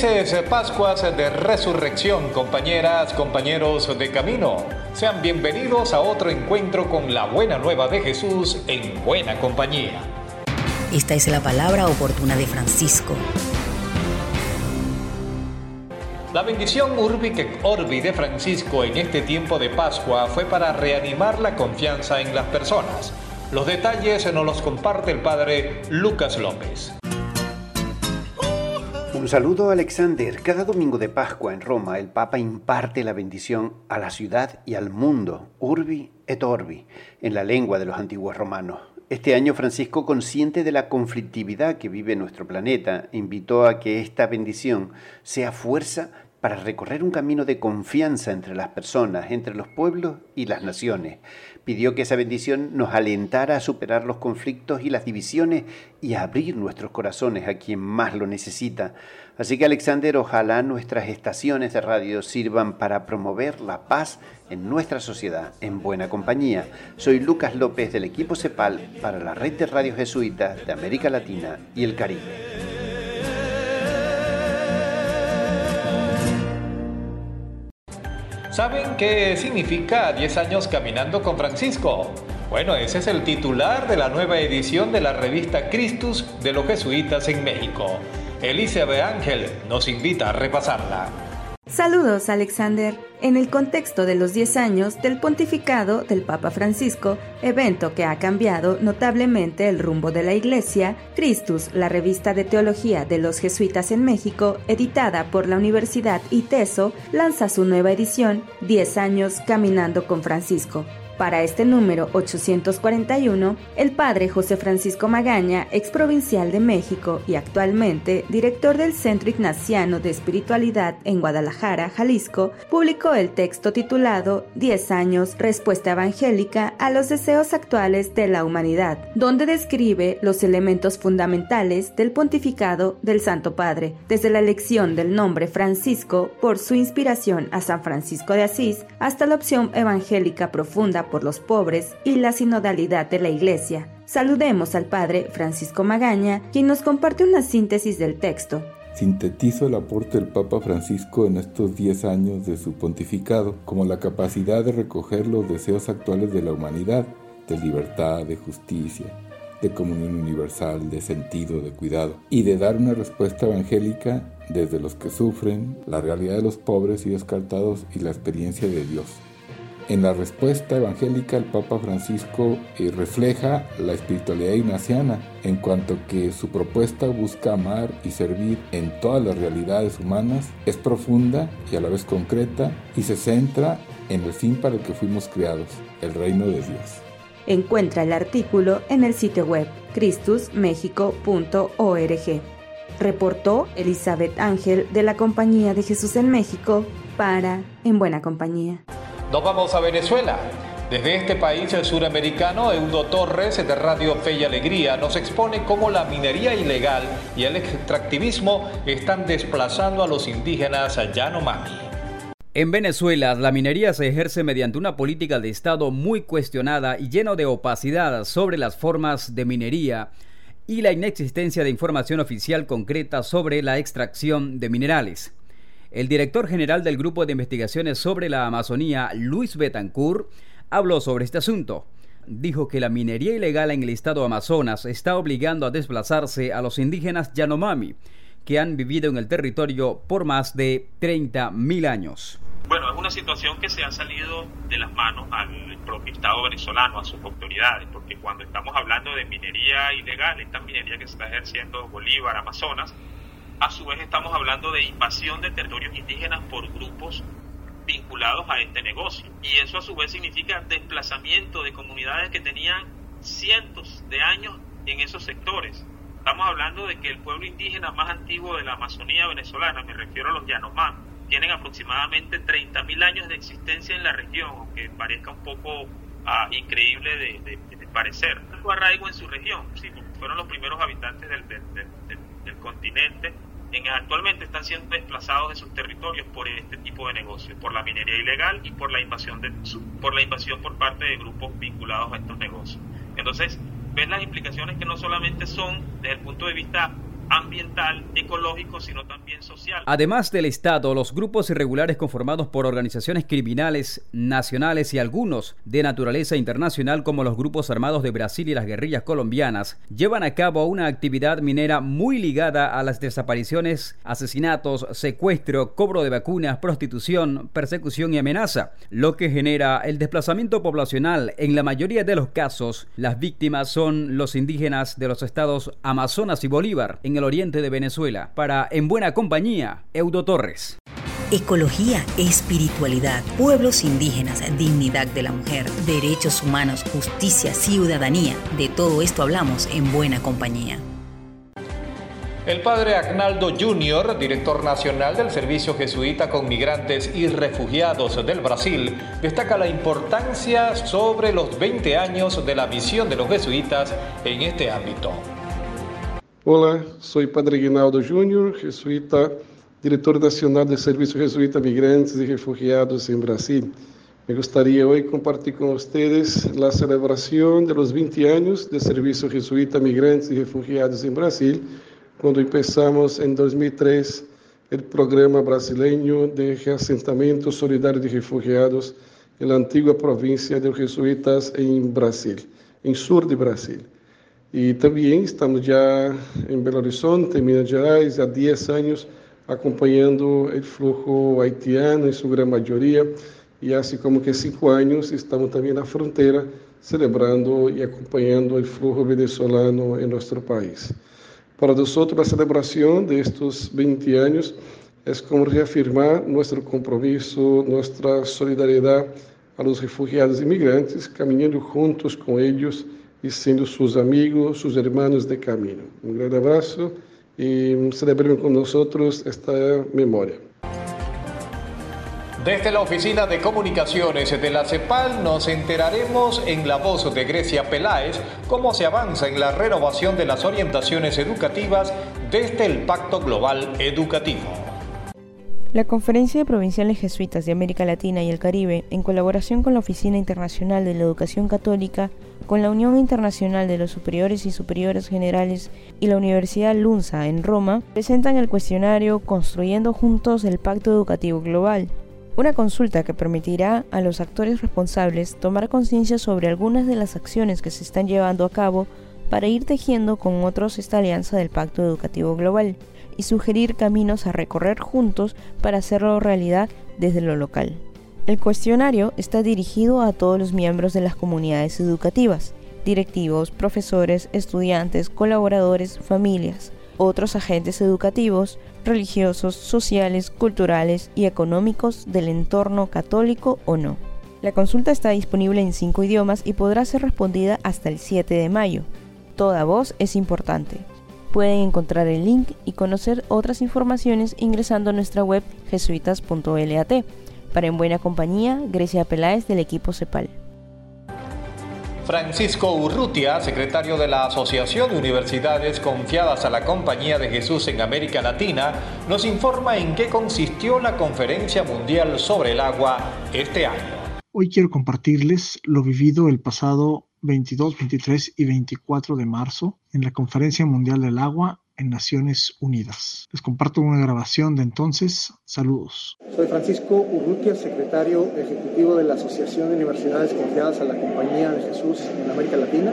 Felices Pascuas de Resurrección, compañeras, compañeros de camino. Sean bienvenidos a otro encuentro con la buena nueva de Jesús en buena compañía. Esta es la palabra oportuna de Francisco. La bendición Urbi que Orbi de Francisco en este tiempo de Pascua fue para reanimar la confianza en las personas. Los detalles nos los comparte el padre Lucas López. Un saludo Alexander. Cada domingo de Pascua en Roma el Papa imparte la bendición a la ciudad y al mundo, urbi et orbi, en la lengua de los antiguos romanos. Este año Francisco, consciente de la conflictividad que vive nuestro planeta, invitó a que esta bendición sea fuerza para recorrer un camino de confianza entre las personas, entre los pueblos y las naciones. Pidió que esa bendición nos alentara a superar los conflictos y las divisiones y a abrir nuestros corazones a quien más lo necesita. Así que Alexander, ojalá nuestras estaciones de radio sirvan para promover la paz en nuestra sociedad en buena compañía. Soy Lucas López del equipo CEPAL para la red de radios jesuitas de América Latina y el Caribe. ¿Saben qué significa 10 años caminando con Francisco? Bueno, ese es el titular de la nueva edición de la revista Christus de los jesuitas en México. Elizabeth Ángel nos invita a repasarla. Saludos, Alexander. En el contexto de los 10 años del pontificado del Papa Francisco, evento que ha cambiado notablemente el rumbo de la Iglesia, Christus, la revista de teología de los jesuitas en México, editada por la Universidad ITESO, lanza su nueva edición, 10 años caminando con Francisco. Para este número 841, el padre José Francisco Magaña, ex provincial de México y actualmente director del Centro Ignaciano de Espiritualidad en Guadalajara, Jalisco, publicó el texto titulado 10 años, respuesta evangélica a los deseos actuales de la humanidad, donde describe los elementos fundamentales del pontificado del Santo Padre, desde la elección del nombre Francisco por su inspiración a San Francisco de Asís, hasta la opción evangélica profunda por los pobres y la sinodalidad de la Iglesia. Saludemos al Padre Francisco Magaña, quien nos comparte una síntesis del texto. Sintetizo el aporte del Papa Francisco en estos 10 años de su pontificado como la capacidad de recoger los deseos actuales de la humanidad, de libertad, de justicia, de comunión universal, de sentido, de cuidado, y de dar una respuesta evangélica desde los que sufren, la realidad de los pobres y descartados y la experiencia de Dios. En la respuesta evangélica el Papa Francisco eh, refleja la espiritualidad ignaciana en cuanto que su propuesta busca amar y servir en todas las realidades humanas, es profunda y a la vez concreta y se centra en el fin para el que fuimos creados, el reino de Dios. Encuentra el artículo en el sitio web cristusmexico.org. Reportó Elizabeth Ángel de la Compañía de Jesús en México para En Buena Compañía. Nos vamos a Venezuela. Desde este país suramericano, Eudo Torres de Radio Fe y Alegría nos expone cómo la minería ilegal y el extractivismo están desplazando a los indígenas a Yanomami. En Venezuela, la minería se ejerce mediante una política de Estado muy cuestionada y lleno de opacidad sobre las formas de minería y la inexistencia de información oficial concreta sobre la extracción de minerales. El director general del Grupo de Investigaciones sobre la Amazonía, Luis Betancourt, habló sobre este asunto. Dijo que la minería ilegal en el estado Amazonas está obligando a desplazarse a los indígenas Yanomami, que han vivido en el territorio por más de 30.000 años. Bueno, es una situación que se ha salido de las manos al propio Estado venezolano, a sus autoridades, porque cuando estamos hablando de minería ilegal, esta minería que se está ejerciendo Bolívar, Amazonas, a su vez estamos hablando de invasión de territorios indígenas por grupos vinculados a este negocio. Y eso a su vez significa desplazamiento de comunidades que tenían cientos de años en esos sectores. Estamos hablando de que el pueblo indígena más antiguo de la Amazonía venezolana, me refiero a los Yanomán, tienen aproximadamente 30.000 años de existencia en la región, aunque parezca un poco ah, increíble de, parecer. Su arraigo en su región, fueron los primeros habitantes del, del continente en, actualmente están siendo desplazados de sus territorios por este tipo de negocios, por la minería ilegal y por la invasión de, por la invasión por parte de grupos vinculados a estos negocios. Entonces, ven las implicaciones que no solamente son desde el punto de vista ambiental, ecológico, sino también social. Además del Estado, los grupos irregulares conformados por organizaciones criminales nacionales y algunos de naturaleza internacional como los grupos armados de Brasil y las guerrillas colombianas llevan a cabo una actividad minera muy ligada a las desapariciones, asesinatos, secuestro, cobro de vacunas, prostitución, persecución y amenaza, lo que genera el desplazamiento poblacional. En la mayoría de los casos, las víctimas son los indígenas de los estados Amazonas y Bolívar. El oriente de Venezuela. Para En Buena Compañía, Eudo Torres. Ecología, espiritualidad, pueblos indígenas, dignidad de la mujer, derechos humanos, justicia, ciudadanía. De todo esto hablamos en Buena Compañía. El padre Agnaldo Jr., director nacional del Servicio Jesuita con Migrantes y Refugiados del Brasil, destaca la importancia sobre los 20 años de la misión de los jesuitas en este ámbito. Olá, sou Padre Guinaldo Júnior, jesuíta, diretor nacional do Serviço Jesuíta Migrantes e Refugiados em Brasil. Me gostaria hoje compartilhar com vocês a celebração de los 20 anos do Serviço Jesuíta Migrantes e Refugiados em Brasil, quando começamos em 2003 o programa brasileiro de reassentamento solidário de refugiados na antiga província de Jesuítas em Brasil, em sul de Brasil. E também estamos já em Belo Horizonte, em Minas Gerais, há 10 anos acompanhando o fluxo haitiano em sua grande maioria e assim como que cinco anos estamos também na fronteira celebrando e acompanhando o fluxo venezolano em nosso país. Para nós, a celebração destes 20 anos é como reafirmar nosso compromisso, nossa solidariedade a los refugiados e imigrantes, caminhando juntos com eles e sendo seus amigos, seus irmãos de caminho. Um grande abraço e celebremos com nós esta memória. Desde la Oficina de Comunicaciones de la CEPAL nos enteraremos en la voz de Grecia Peláez cómo se avanza en la renovación de las orientaciones educativas desde el Pacto Global Educativo. La Conferencia de Provinciales Jesuitas de América Latina y el Caribe, en colaboración con la Oficina Internacional de la Educación Católica, con la Unión Internacional de los Superiores y Superiores Generales y la Universidad Lunza en Roma, presentan el cuestionario Construyendo Juntos el Pacto Educativo Global, una consulta que permitirá a los actores responsables tomar conciencia sobre algunas de las acciones que se están llevando a cabo para ir tejiendo con otros esta alianza del Pacto Educativo Global y sugerir caminos a recorrer juntos para hacerlo realidad desde lo local. El cuestionario está dirigido a todos los miembros de las comunidades educativas, directivos, profesores, estudiantes, colaboradores, familias, otros agentes educativos, religiosos, sociales, culturales y económicos del entorno católico o no. La consulta está disponible en cinco idiomas y podrá ser respondida hasta el 7 de mayo. Toda voz es importante. Pueden encontrar el link y conocer otras informaciones ingresando a nuestra web jesuitas.lat. Para En Buena Compañía, Grecia Peláez del equipo CEPAL. Francisco Urrutia, secretario de la Asociación de Universidades Confiadas a la Compañía de Jesús en América Latina, nos informa en qué consistió la Conferencia Mundial sobre el Agua este año. Hoy quiero compartirles lo vivido el pasado 22, 23 y 24 de marzo en la Conferencia Mundial del Agua en Naciones Unidas. Les comparto una grabación de entonces. Saludos. Soy Francisco Urrutia, secretario ejecutivo de la Asociación de Universidades Confiadas a la Compañía de Jesús en América Latina.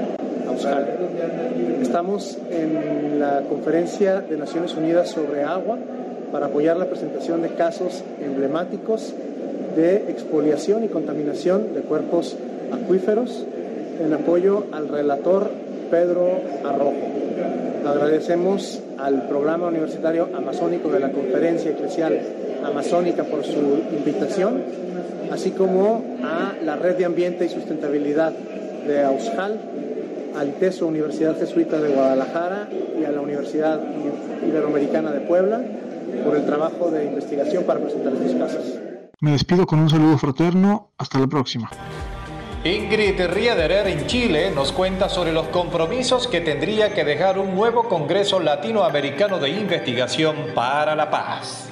Estamos en la Conferencia de Naciones Unidas sobre Agua para apoyar la presentación de casos emblemáticos de expoliación y contaminación de cuerpos acuíferos en apoyo al relator Pedro Arrojo. Agradecemos al programa universitario amazónico de la Conferencia Eclesial Amazónica por su invitación, así como a la Red de Ambiente y Sustentabilidad de AUSJAL al ITESO Universidad Jesuita de Guadalajara y a la Universidad Iberoamericana de Puebla por el trabajo de investigación para presentar estos casos. Me despido con un saludo fraterno. Hasta la próxima. Ingrid Riederer en Chile nos cuenta sobre los compromisos que tendría que dejar un nuevo Congreso Latinoamericano de Investigación para la Paz.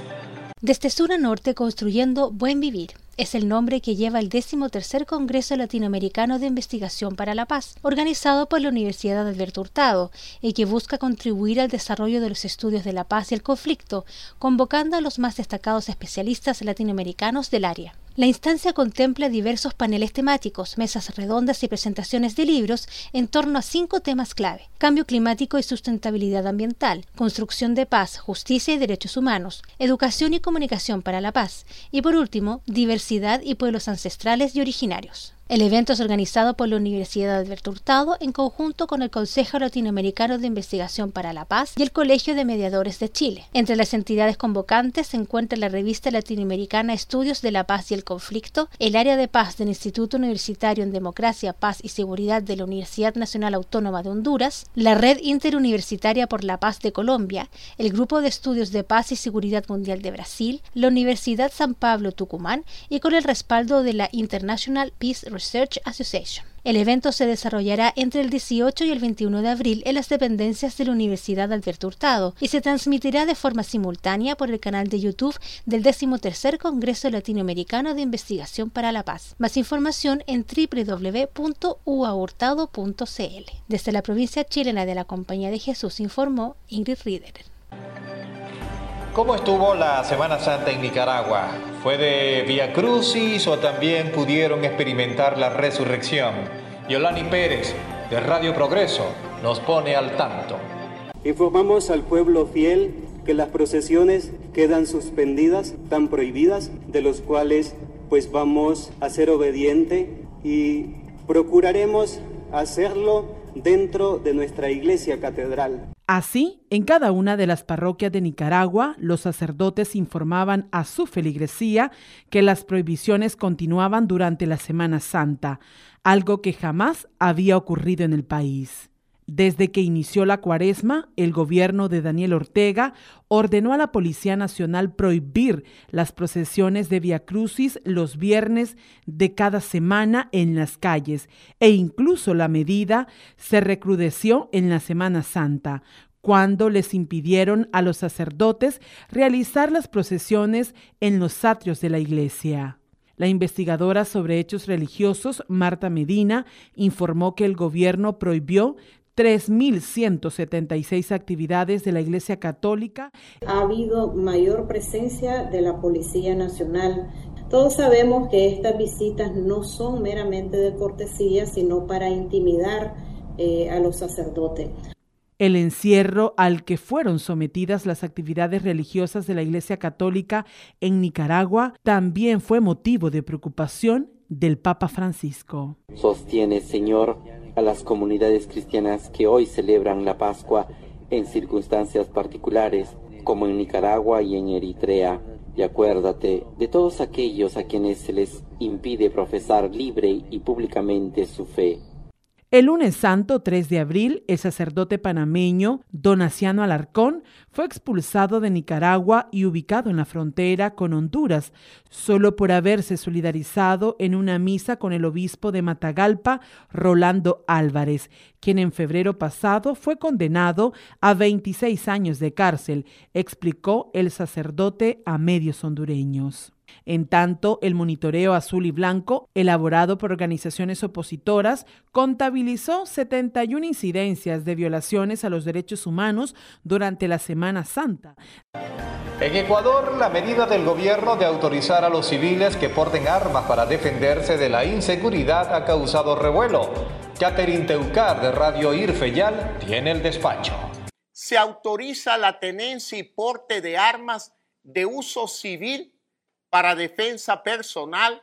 Desde sur a norte construyendo buen vivir es el nombre que lleva el XIII Congreso Latinoamericano de Investigación para la Paz, organizado por la Universidad de Alberto Hurtado, y que busca contribuir al desarrollo de los estudios de la paz y el conflicto, convocando a los más destacados especialistas latinoamericanos del área. La instancia contempla diversos paneles temáticos, mesas redondas y presentaciones de libros en torno a cinco temas clave: cambio climático y sustentabilidad ambiental, construcción de paz, justicia y derechos humanos, educación y comunicación para la paz, y por último, diversidad y pueblos ancestrales y originarios. El evento es organizado por la Universidad Alberto Hurtado en conjunto con el Consejo Latinoamericano de Investigación para la Paz y el Colegio de Mediadores de Chile. Entre las entidades convocantes se encuentra la revista latinoamericana Estudios de la Paz y el Conflicto, el área de paz del Instituto Universitario en Democracia, Paz y Seguridad de la Universidad Nacional Autónoma de Honduras, la Red Interuniversitaria por la Paz de Colombia, el Grupo de Estudios de Paz y Seguridad Mundial de Brasil, la Universidad San Pablo Tucumán y con el respaldo de la International Peace Research Association. El evento se desarrollará entre el 18 y el 21 de abril en las dependencias de la Universidad Alberto Hurtado y se transmitirá de forma simultánea por el canal de YouTube del 13 Congreso Latinoamericano de Investigación para la Paz. Más información en www.uahurtado.cl. Desde la provincia chilena de la Compañía de Jesús informó Ingrid Rieder. ¿Cómo estuvo la Semana Santa en Nicaragua? ¿Fue de Via Crucis o también pudieron experimentar la resurrección? Yolani Pérez, de Radio Progreso, nos pone al tanto. Informamos al pueblo fiel que las procesiones quedan suspendidas, tan prohibidas, de los cuales pues vamos a ser obedientes y procuraremos hacerlo dentro de nuestra iglesia catedral. Así, en cada una de las parroquias de Nicaragua, los sacerdotes informaban a su feligresía que las prohibiciones continuaban durante la Semana Santa, algo que jamás había ocurrido en el país. Desde que inició la cuaresma, el gobierno de Daniel Ortega ordenó a la Policía Nacional prohibir las procesiones de Via Crucis los viernes de cada semana en las calles e incluso la medida se recrudeció en la Semana Santa, cuando les impidieron a los sacerdotes realizar las procesiones en los atrios de la iglesia. La investigadora sobre hechos religiosos, Marta Medina, informó que el gobierno prohibió 3.176 actividades de la Iglesia Católica. Ha habido mayor presencia de la Policía Nacional. Todos sabemos que estas visitas no son meramente de cortesía, sino para intimidar eh, a los sacerdotes. El encierro al que fueron sometidas las actividades religiosas de la Iglesia Católica en Nicaragua también fue motivo de preocupación del Papa Francisco. Sostiene, Señor, a las comunidades cristianas que hoy celebran la Pascua en circunstancias particulares, como en Nicaragua y en Eritrea. Y acuérdate de todos aquellos a quienes se les impide profesar libre y públicamente su fe. El lunes santo 3 de abril, el sacerdote panameño Donaciano Alarcón fue expulsado de Nicaragua y ubicado en la frontera con Honduras, solo por haberse solidarizado en una misa con el obispo de Matagalpa, Rolando Álvarez, quien en febrero pasado fue condenado a 26 años de cárcel, explicó el sacerdote a medios hondureños. En tanto, el monitoreo azul y blanco, elaborado por organizaciones opositoras, contabilizó 71 incidencias de violaciones a los derechos humanos durante la Semana Santa. En Ecuador, la medida del gobierno de autorizar a los civiles que porten armas para defenderse de la inseguridad ha causado revuelo. Catherine Teucar de Radio Irfeyal tiene el despacho. Se autoriza la tenencia y porte de armas de uso civil para defensa personal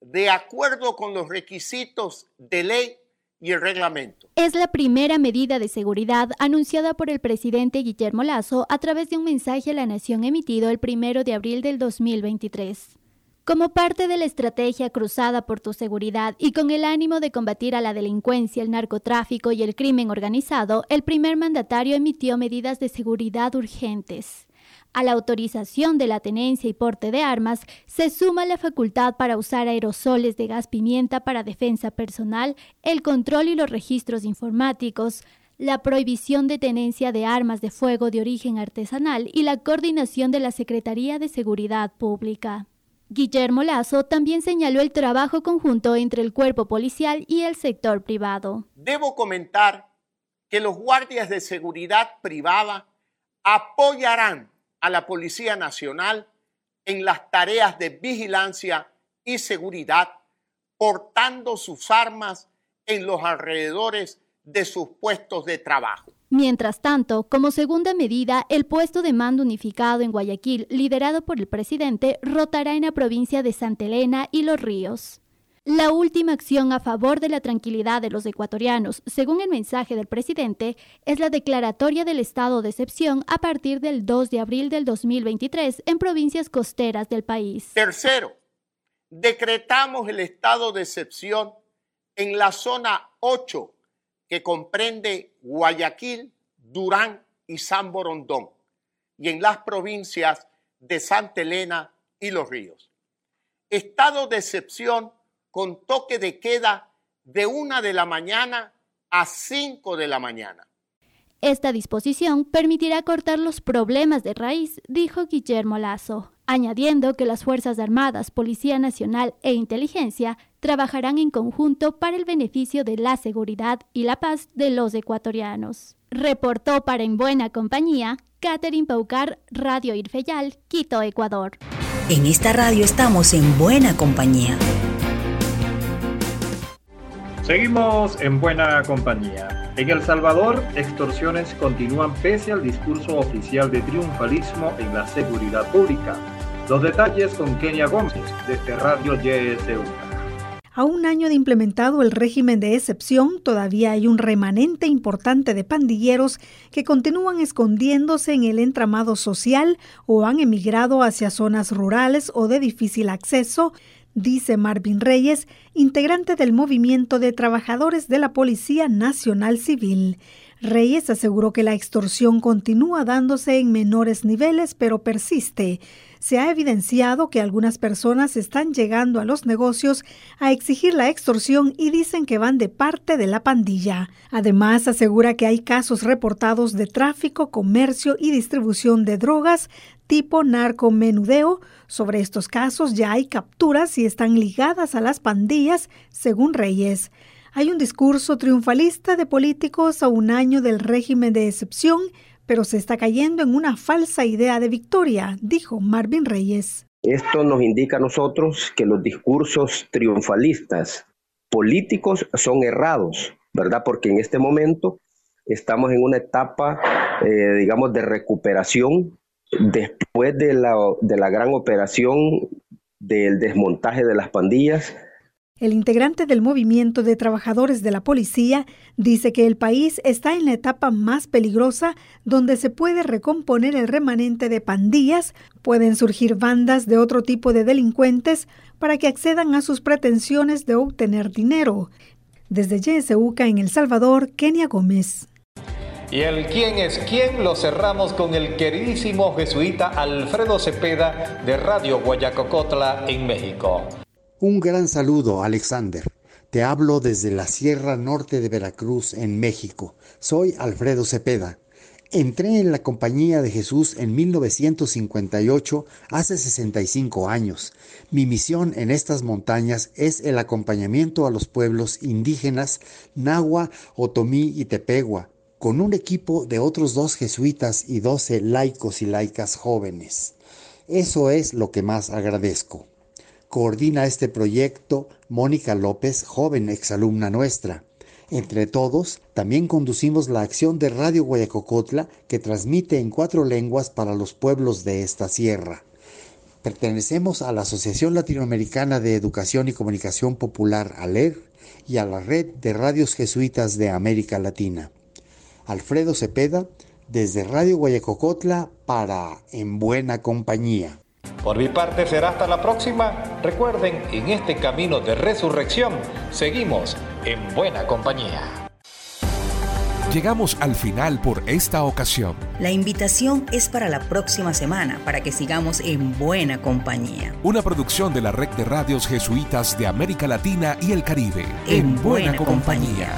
de acuerdo con los requisitos de ley y el reglamento. Es la primera medida de seguridad anunciada por el presidente Guillermo Lazo a través de un mensaje a la nación emitido el primero de abril del 2023. Como parte de la estrategia cruzada por tu seguridad y con el ánimo de combatir a la delincuencia, el narcotráfico y el crimen organizado, el primer mandatario emitió medidas de seguridad urgentes. A la autorización de la tenencia y porte de armas se suma la facultad para usar aerosoles de gas pimienta para defensa personal, el control y los registros informáticos, la prohibición de tenencia de armas de fuego de origen artesanal y la coordinación de la Secretaría de Seguridad Pública. Guillermo Lazo también señaló el trabajo conjunto entre el cuerpo policial y el sector privado. Debo comentar que los guardias de seguridad privada apoyarán a la Policía Nacional en las tareas de vigilancia y seguridad, portando sus armas en los alrededores de sus puestos de trabajo. Mientras tanto, como segunda medida, el puesto de mando unificado en Guayaquil, liderado por el presidente, rotará en la provincia de Santa Elena y Los Ríos. La última acción a favor de la tranquilidad de los ecuatorianos, según el mensaje del presidente, es la declaratoria del estado de excepción a partir del 2 de abril del 2023 en provincias costeras del país. Tercero, decretamos el estado de excepción en la zona 8 que comprende Guayaquil, Durán y San Borondón, y en las provincias de Santa Elena y Los Ríos. Estado de excepción con toque de queda de una de la mañana a cinco de la mañana. Esta disposición permitirá cortar los problemas de raíz, dijo Guillermo Lazo, añadiendo que las Fuerzas Armadas, Policía Nacional e Inteligencia trabajarán en conjunto para el beneficio de la seguridad y la paz de los ecuatorianos. Reportó para En Buena Compañía, Catherine Paucar, Radio Irfeyal, Quito, Ecuador. En esta radio estamos en buena compañía. Seguimos en buena compañía. En El Salvador, extorsiones continúan pese al discurso oficial de triunfalismo en la seguridad pública. Los detalles con Kenia Gómez, desde Radio YSU. A un año de implementado el régimen de excepción, todavía hay un remanente importante de pandilleros que continúan escondiéndose en el entramado social o han emigrado hacia zonas rurales o de difícil acceso, dice Marvin Reyes, integrante del movimiento de trabajadores de la Policía Nacional Civil. Reyes aseguró que la extorsión continúa dándose en menores niveles, pero persiste. Se ha evidenciado que algunas personas están llegando a los negocios a exigir la extorsión y dicen que van de parte de la pandilla. Además, asegura que hay casos reportados de tráfico, comercio y distribución de drogas tipo narcomenudeo. Sobre estos casos ya hay capturas y están ligadas a las pandillas, según Reyes. Hay un discurso triunfalista de políticos a un año del régimen de excepción, pero se está cayendo en una falsa idea de victoria, dijo Marvin Reyes. Esto nos indica a nosotros que los discursos triunfalistas políticos son errados, ¿verdad? Porque en este momento estamos en una etapa, eh, digamos, de recuperación después de la, de la gran operación del desmontaje de las pandillas el integrante del movimiento de trabajadores de la policía dice que el país está en la etapa más peligrosa donde se puede recomponer el remanente de pandillas, pueden surgir bandas de otro tipo de delincuentes para que accedan a sus pretensiones de obtener dinero. Desde YSUCA en El Salvador, Kenia Gómez. Y el quién es quién lo cerramos con el queridísimo jesuita Alfredo Cepeda de Radio Guayacocotla en México. Un gran saludo, Alexander. Te hablo desde la Sierra Norte de Veracruz, en México. Soy Alfredo Cepeda. Entré en la Compañía de Jesús en 1958, hace 65 años. Mi misión en estas montañas es el acompañamiento a los pueblos indígenas Nahua, Otomí y Tepegua, con un equipo de otros dos jesuitas y doce laicos y laicas jóvenes. Eso es lo que más agradezco. Coordina este proyecto Mónica López, joven exalumna nuestra. Entre todos, también conducimos la acción de Radio Guayacocotla que transmite en cuatro lenguas para los pueblos de esta sierra. Pertenecemos a la Asociación Latinoamericana de Educación y Comunicación Popular, ALER, y a la Red de Radios Jesuitas de América Latina. Alfredo Cepeda, desde Radio Guayacocotla para En Buena Compañía. Por mi parte será hasta la próxima. Recuerden, en este camino de resurrección seguimos en buena compañía. Llegamos al final por esta ocasión. La invitación es para la próxima semana, para que sigamos en buena compañía. Una producción de la Red de Radios Jesuitas de América Latina y el Caribe. En, buena, compañía.